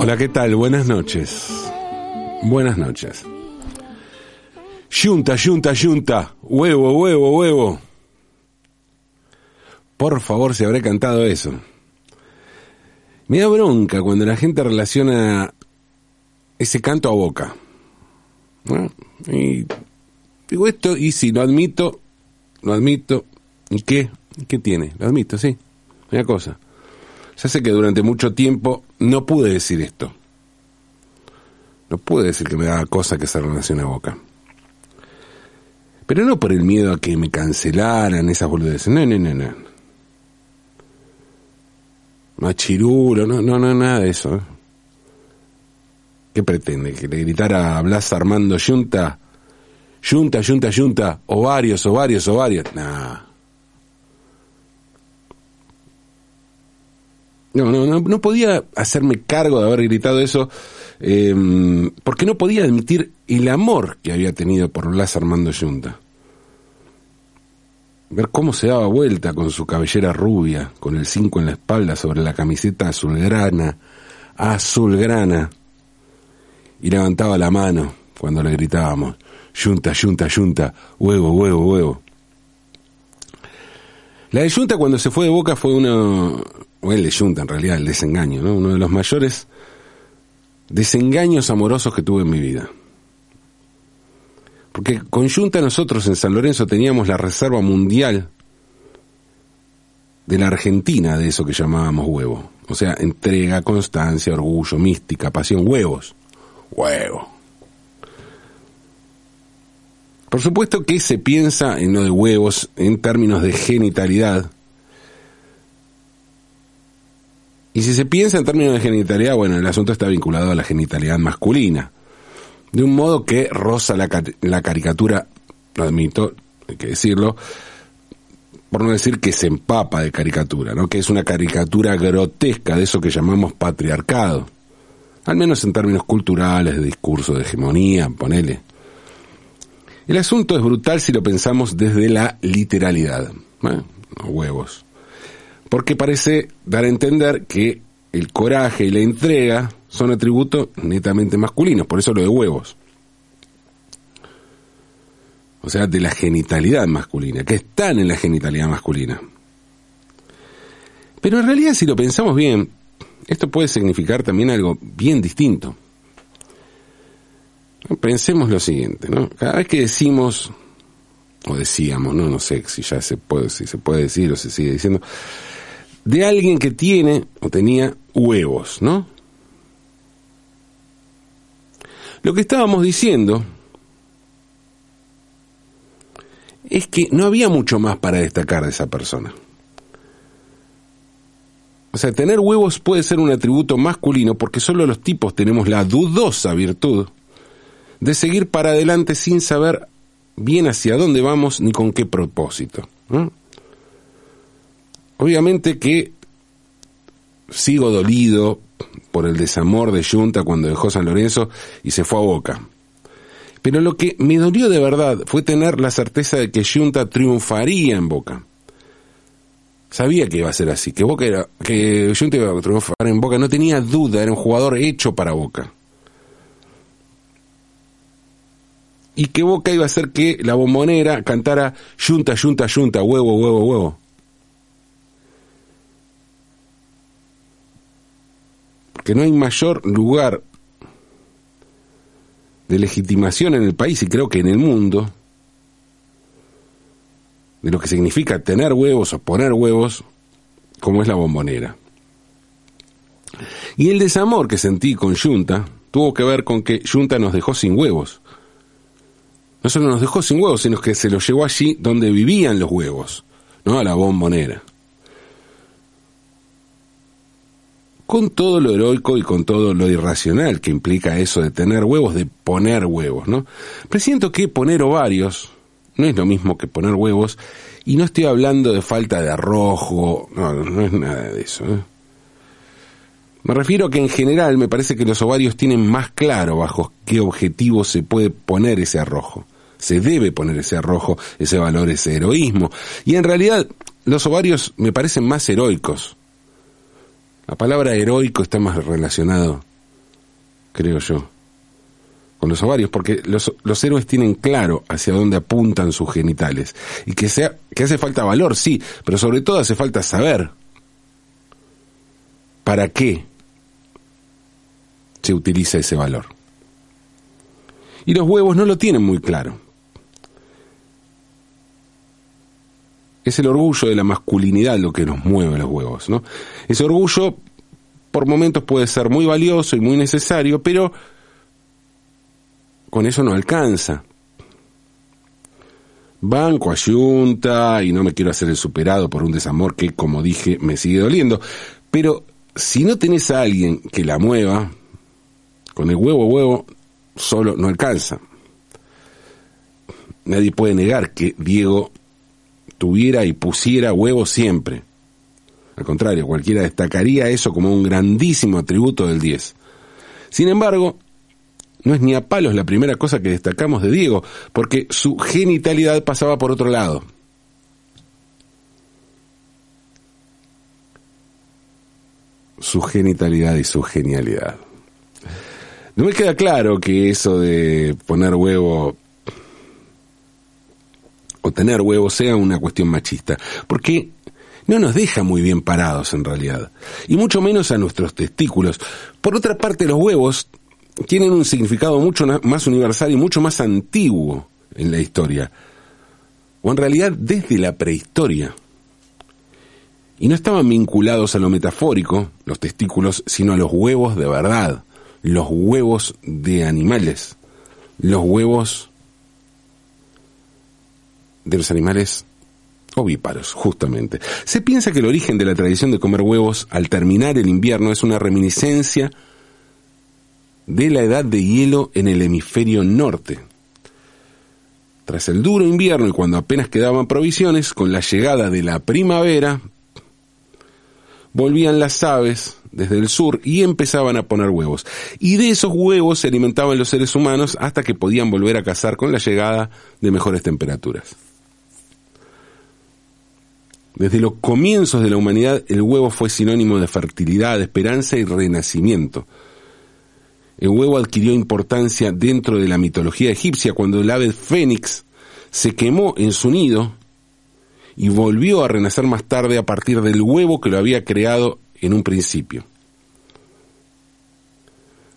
Hola, ¿qué tal? Buenas noches. Buenas noches. Yunta, yunta, yunta. Huevo, huevo, huevo. Por favor, se habrá cantado eso. Me da bronca cuando la gente relaciona ese canto a boca. Y digo esto, y si lo admito, lo admito. ¿Y qué? ¿Y qué tiene? Lo admito, sí. Una cosa. Ya sé que durante mucho tiempo no pude decir esto. No pude decir que me daba cosa que se relaciona a boca. Pero no por el miedo a que me cancelaran esas boludeces. No, no, no, no. Machirulo, no, no, no, nada de eso. ¿eh? ¿Qué pretende? ¿Que le gritara a Blas Armando Yunta? Yunta, yunta, yunta, ovarios, ovarios, ovarios. Nah. No, no, no, no podía hacerme cargo de haber gritado eso eh, porque no podía admitir el amor que había tenido por Blas Armando Yunta. Ver cómo se daba vuelta con su cabellera rubia, con el 5 en la espalda sobre la camiseta azulgrana, azulgrana, y levantaba la mano cuando le gritábamos, Yunta, Yunta, Yunta, huevo, huevo, huevo. La de Yunta cuando se fue de Boca fue uno, o el de Yunta en realidad, el desengaño, ¿no? uno de los mayores desengaños amorosos que tuve en mi vida. Porque con Junta nosotros en San Lorenzo teníamos la reserva mundial de la Argentina de eso que llamábamos huevo. O sea, entrega, constancia, orgullo, mística, pasión, huevos. Huevo. Por supuesto que se piensa en lo de huevos en términos de genitalidad. Y si se piensa en términos de genitalidad, bueno, el asunto está vinculado a la genitalidad masculina de un modo que roza la, caricatura, lo admito, hay que decirlo, por no decir que se empapa de caricatura, ¿no? que es una caricatura grotesca de eso que llamamos patriarcado, al menos en términos culturales, de discurso de hegemonía, ponele. El asunto es brutal si lo pensamos desde la literalidad, ¿eh? huevos, porque parece dar a entender que el coraje y la entrega son atributos netamente masculinos, por eso lo de huevos. O sea, de la genitalidad masculina, que están en la genitalidad masculina. Pero en realidad, si lo pensamos bien, esto puede significar también algo bien distinto. Pensemos lo siguiente, ¿no? Cada vez que decimos, o decíamos, no, no sé si ya se puede, si se puede decir o se sigue diciendo, de alguien que tiene o tenía huevos, ¿no? Lo que estábamos diciendo es que no había mucho más para destacar de esa persona. O sea, tener huevos puede ser un atributo masculino porque solo los tipos tenemos la dudosa virtud de seguir para adelante sin saber bien hacia dónde vamos ni con qué propósito. Obviamente que sigo dolido por el desamor de Junta cuando dejó San Lorenzo y se fue a Boca. Pero lo que me dolió de verdad fue tener la certeza de que Junta triunfaría en Boca. Sabía que iba a ser así, que Boca era, que Junta iba a triunfar en Boca, no tenía duda, era un jugador hecho para Boca. Y que Boca iba a hacer que la bombonera cantara Junta, Junta, Junta, huevo, huevo, huevo. Que no hay mayor lugar de legitimación en el país y creo que en el mundo de lo que significa tener huevos o poner huevos como es la bombonera. Y el desamor que sentí con Junta tuvo que ver con que Junta nos dejó sin huevos. No solo nos dejó sin huevos, sino que se los llevó allí donde vivían los huevos, ¿no? A la bombonera. Con todo lo heroico y con todo lo irracional que implica eso de tener huevos, de poner huevos, ¿no? Presiento que poner ovarios no es lo mismo que poner huevos, y no estoy hablando de falta de arrojo, no, no es nada de eso. ¿eh? Me refiero a que en general me parece que los ovarios tienen más claro bajo qué objetivo se puede poner ese arrojo. Se debe poner ese arrojo, ese valor, ese heroísmo. Y en realidad los ovarios me parecen más heroicos la palabra heroico está más relacionado creo yo, con los ovarios, porque los, los héroes tienen claro hacia dónde apuntan sus genitales. Y que, sea, que hace falta valor, sí, pero sobre todo hace falta saber para qué se utiliza ese valor. Y los huevos no lo tienen muy claro. Es el orgullo de la masculinidad lo que nos mueve los huevos, ¿no? Ese orgullo por momentos puede ser muy valioso y muy necesario, pero con eso no alcanza. Banco ayunta y no me quiero hacer el superado por un desamor que, como dije, me sigue doliendo. Pero si no tenés a alguien que la mueva, con el huevo huevo solo no alcanza. Nadie puede negar que Diego tuviera y pusiera huevo siempre. Al contrario, cualquiera destacaría eso como un grandísimo atributo del 10. Sin embargo, no es ni a palos la primera cosa que destacamos de Diego, porque su genitalidad pasaba por otro lado. Su genitalidad y su genialidad. No me queda claro que eso de poner huevo o tener huevo sea una cuestión machista, porque no nos deja muy bien parados en realidad, y mucho menos a nuestros testículos. Por otra parte, los huevos tienen un significado mucho más universal y mucho más antiguo en la historia, o en realidad desde la prehistoria. Y no estaban vinculados a lo metafórico, los testículos, sino a los huevos de verdad los huevos de animales, los huevos de los animales ovíparos, justamente. Se piensa que el origen de la tradición de comer huevos al terminar el invierno es una reminiscencia de la edad de hielo en el hemisferio norte. Tras el duro invierno y cuando apenas quedaban provisiones, con la llegada de la primavera, volvían las aves desde el sur y empezaban a poner huevos. Y de esos huevos se alimentaban los seres humanos hasta que podían volver a cazar con la llegada de mejores temperaturas. Desde los comienzos de la humanidad el huevo fue sinónimo de fertilidad, esperanza y renacimiento. El huevo adquirió importancia dentro de la mitología egipcia cuando el ave fénix se quemó en su nido y volvió a renacer más tarde a partir del huevo que lo había creado en un principio.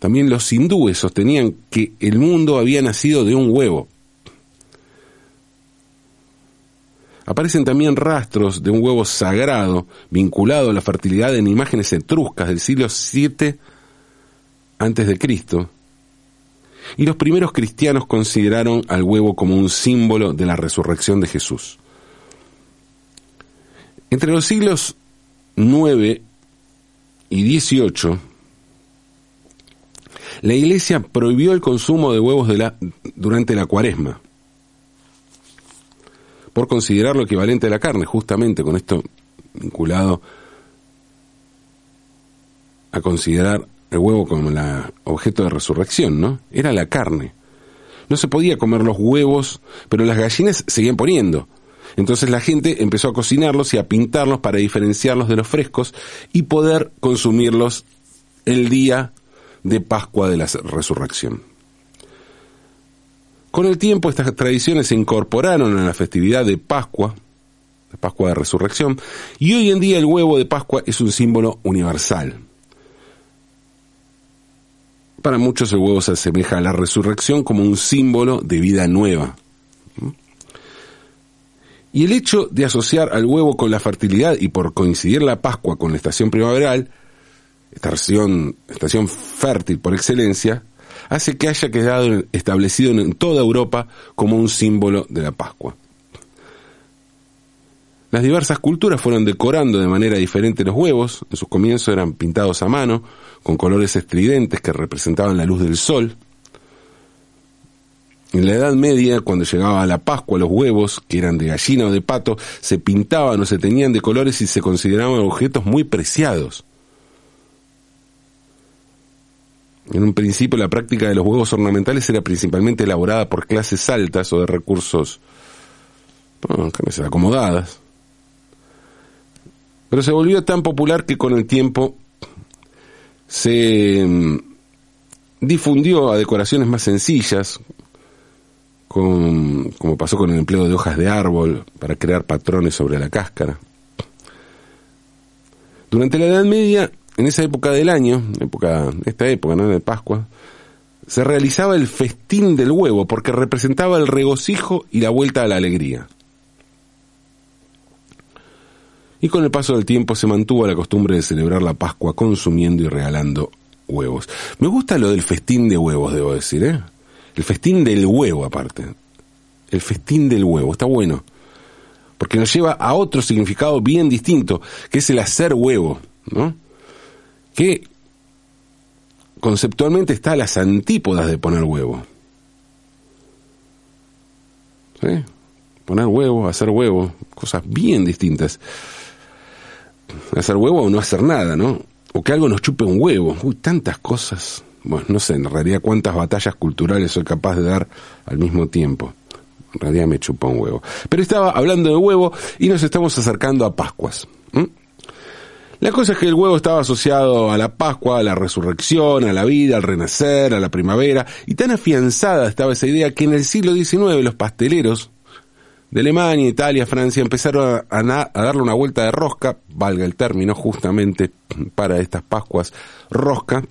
También los hindúes sostenían que el mundo había nacido de un huevo. Aparecen también rastros de un huevo sagrado vinculado a la fertilidad en imágenes etruscas del siglo VII antes de Cristo. Y los primeros cristianos consideraron al huevo como un símbolo de la resurrección de Jesús. Entre los siglos 9 y 18, la Iglesia prohibió el consumo de huevos durante la cuaresma, por considerarlo equivalente a la carne, justamente con esto vinculado a considerar el huevo como el objeto de resurrección, ¿no? Era la carne. No se podía comer los huevos, pero las gallinas seguían poniendo. Entonces la gente empezó a cocinarlos y a pintarlos para diferenciarlos de los frescos y poder consumirlos el día de Pascua de la Resurrección. Con el tiempo estas tradiciones se incorporaron a la festividad de Pascua, de Pascua de Resurrección, y hoy en día el huevo de Pascua es un símbolo universal. Para muchos el huevo se asemeja a la resurrección como un símbolo de vida nueva. Y el hecho de asociar al huevo con la fertilidad y por coincidir la Pascua con la estación primaveral, estación, estación fértil por excelencia, hace que haya quedado establecido en toda Europa como un símbolo de la Pascua. Las diversas culturas fueron decorando de manera diferente los huevos, en sus comienzos eran pintados a mano, con colores estridentes que representaban la luz del sol, en la Edad Media, cuando llegaba la Pascua, los huevos, que eran de gallina o de pato, se pintaban o se tenían de colores y se consideraban objetos muy preciados. En un principio la práctica de los huevos ornamentales era principalmente elaborada por clases altas o de recursos bueno, acomodadas. Pero se volvió tan popular que con el tiempo se mm, difundió a decoraciones más sencillas, como pasó con el empleo de hojas de árbol para crear patrones sobre la cáscara. Durante la Edad Media, en esa época del año, época, esta época, ¿no? de Pascua, se realizaba el festín del huevo porque representaba el regocijo y la vuelta a la alegría. Y con el paso del tiempo se mantuvo la costumbre de celebrar la Pascua consumiendo y regalando huevos. Me gusta lo del festín de huevos, debo decir, ¿eh? El festín del huevo aparte. El festín del huevo, está bueno. Porque nos lleva a otro significado bien distinto, que es el hacer huevo, ¿no? Que conceptualmente está a las antípodas de poner huevo. ¿Sí? Poner huevo, hacer huevo, cosas bien distintas. Hacer huevo o no hacer nada, ¿no? O que algo nos chupe un huevo. Uy, tantas cosas. Bueno, no sé en realidad cuántas batallas culturales soy capaz de dar al mismo tiempo. En realidad me chupa un huevo. Pero estaba hablando de huevo y nos estamos acercando a Pascuas. La cosa es que el huevo estaba asociado a la Pascua, a la resurrección, a la vida, al renacer, a la primavera, y tan afianzada estaba esa idea que en el siglo XIX los pasteleros de Alemania, Italia, Francia empezaron a, a, darle una vuelta de rosca, valga el término justamente para estas Pascuas, rosca,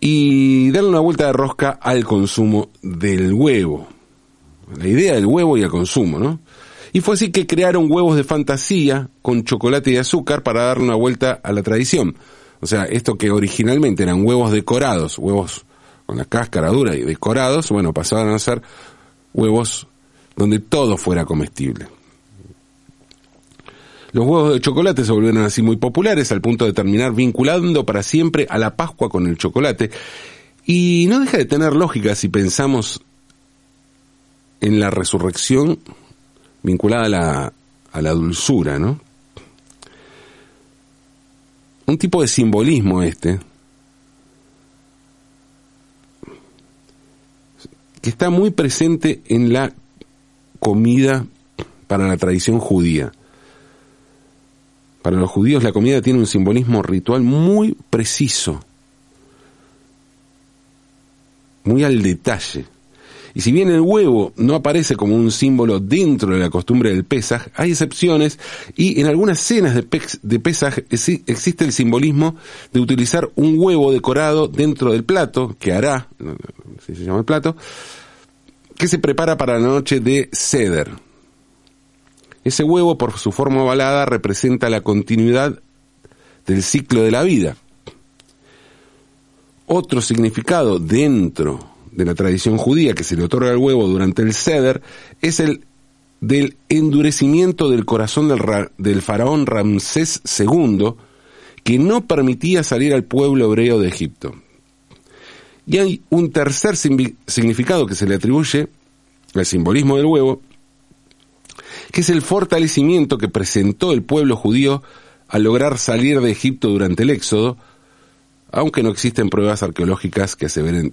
y darle una vuelta de rosca al consumo del huevo. La idea del huevo y el consumo, ¿no? Y fue así que crearon huevos de fantasía con chocolate y azúcar para darle una vuelta a la tradición. O sea, esto que originalmente eran huevos decorados, huevos con la cáscara dura y decorados, bueno, pasaban a ser huevos donde todo fuera comestible. Los huevos de chocolate se volvieron así muy populares al punto de terminar vinculando para siempre a la Pascua con el chocolate. Y no deja de tener lógica si pensamos en la resurrección vinculada a la, a la dulzura, ¿no? Un tipo de simbolismo este, que está muy presente en la comida para la tradición judía. Para los judíos la comida tiene un simbolismo ritual muy preciso, muy al detalle. Y si bien el huevo no aparece como un símbolo dentro de la costumbre del Pesaj, hay excepciones y en algunas cenas de, de Pesaj existe el simbolismo de utilizar un huevo decorado dentro del plato, que hará, si se llama el plato, que se prepara para la noche de Seder, ese huevo, por su forma ovalada, representa la continuidad del ciclo de la vida. Otro significado dentro de la tradición judía que se le otorga al huevo durante el Seder es el del endurecimiento del corazón del, faraón Ramsés II, que no permitía salir al pueblo hebreo de Egipto. Y hay un tercer significado que se le atribuye al simbolismo del huevo, que es el fortalecimiento que presentó el pueblo judío al lograr salir de Egipto durante el Éxodo, aunque no existen pruebas arqueológicas que aseveren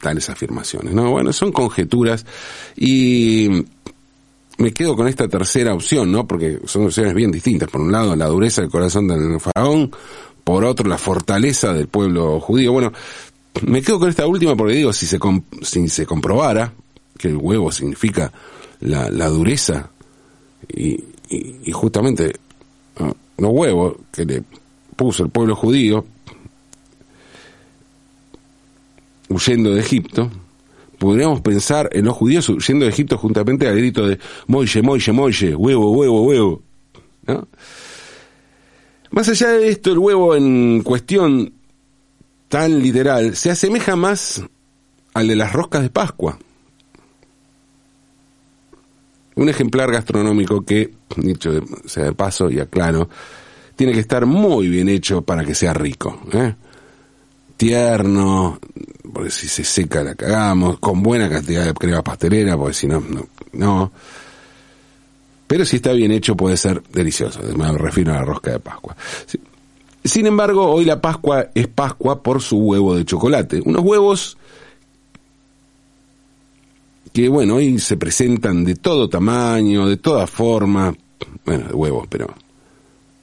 tales afirmaciones. No, bueno, son conjeturas y me quedo con esta tercera opción, ¿no? Porque son opciones bien distintas. Por un lado, la dureza del corazón del faraón, por otro, la fortaleza del pueblo judío. Bueno, me quedo con esta última porque digo, si se, si se comprobara que el huevo significa la, la dureza y, y, justamente los huevos que le puso el pueblo judío huyendo de Egipto, podríamos pensar en los judíos huyendo de Egipto juntamente al grito de Moille, Moille, Moille, huevo, huevo, huevo. Más allá de esto, el huevo en cuestión tan literal se asemeja más al de las roscas de Pascua un ejemplar gastronómico que, dicho sea de paso y aclaro, tiene que estar muy bien hecho para que sea rico. ¿eh? Tierno, porque si se seca la cagamos, con buena cantidad de crema pastelera, porque si no, no, no. Pero si está bien hecho puede ser delicioso, me refiero a la rosca de Pascua. Sin embargo, hoy la Pascua es Pascua por su huevo de chocolate. Unos huevos que bueno, hoy se presentan de todo tamaño, de toda forma, bueno, de huevos, pero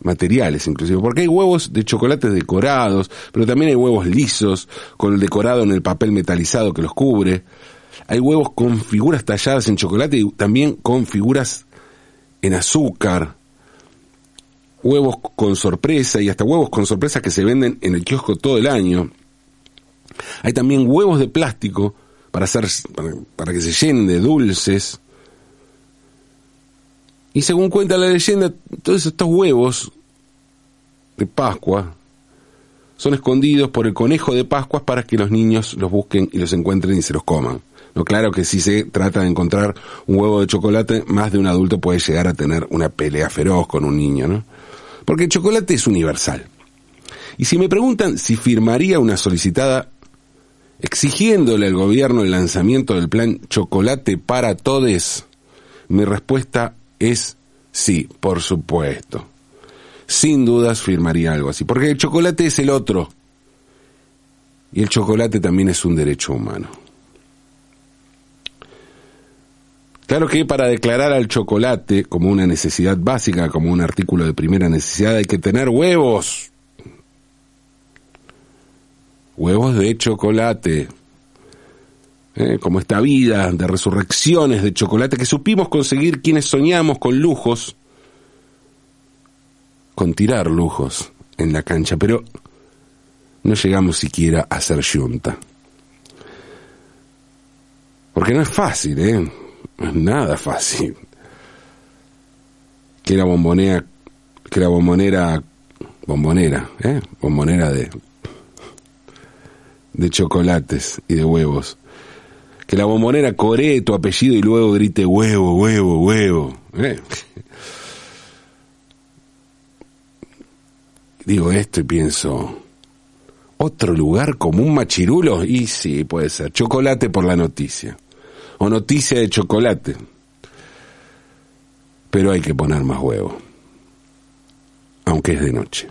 materiales inclusive, porque hay huevos de chocolate decorados, pero también hay huevos lisos, con el decorado en el papel metalizado que los cubre. Hay huevos con figuras talladas en chocolate y también con figuras en azúcar. Huevos con sorpresa y hasta huevos con sorpresa que se venden en el kiosco todo el año. Hay también huevos de plástico para hacer para, que se llenen de dulces. Y según cuenta la leyenda, todos estos huevos de Pascua son escondidos por el conejo de Pascuas para que los niños los busquen y los encuentren y se los coman. No, claro que si se trata de encontrar un huevo de chocolate, más de un adulto puede llegar a tener una pelea feroz con un niño, ¿no? Porque el chocolate es universal. Y si me preguntan si firmaría una solicitada exigiéndole al gobierno el lanzamiento del plan Chocolate para Todes, mi respuesta es sí, por supuesto. Sin dudas firmaría algo así, porque el chocolate es el otro. Y el chocolate también es un derecho humano. Claro que para declarar al chocolate como una necesidad básica, como un artículo de primera necesidad, hay que tener huevos huevos de chocolate, ¿eh? como esta vida de resurrecciones de chocolate que supimos conseguir quienes soñamos con lujos, con tirar lujos en la cancha, pero no llegamos siquiera a ser yunta. Porque no es fácil, ¿eh? No es nada fácil. Que la bombonera, que la bombonera, bombonera, ¿eh? Bombonera de de chocolates y de huevos. Que la bombonera coree tu apellido y luego grite huevo, huevo, huevo. ¿eh? Digo esto y pienso, ¿otro lugar como un machirulo? Y sí, puede ser. Chocolate por la noticia. O noticia de chocolate. Pero hay que poner más huevo. Aunque es de noche.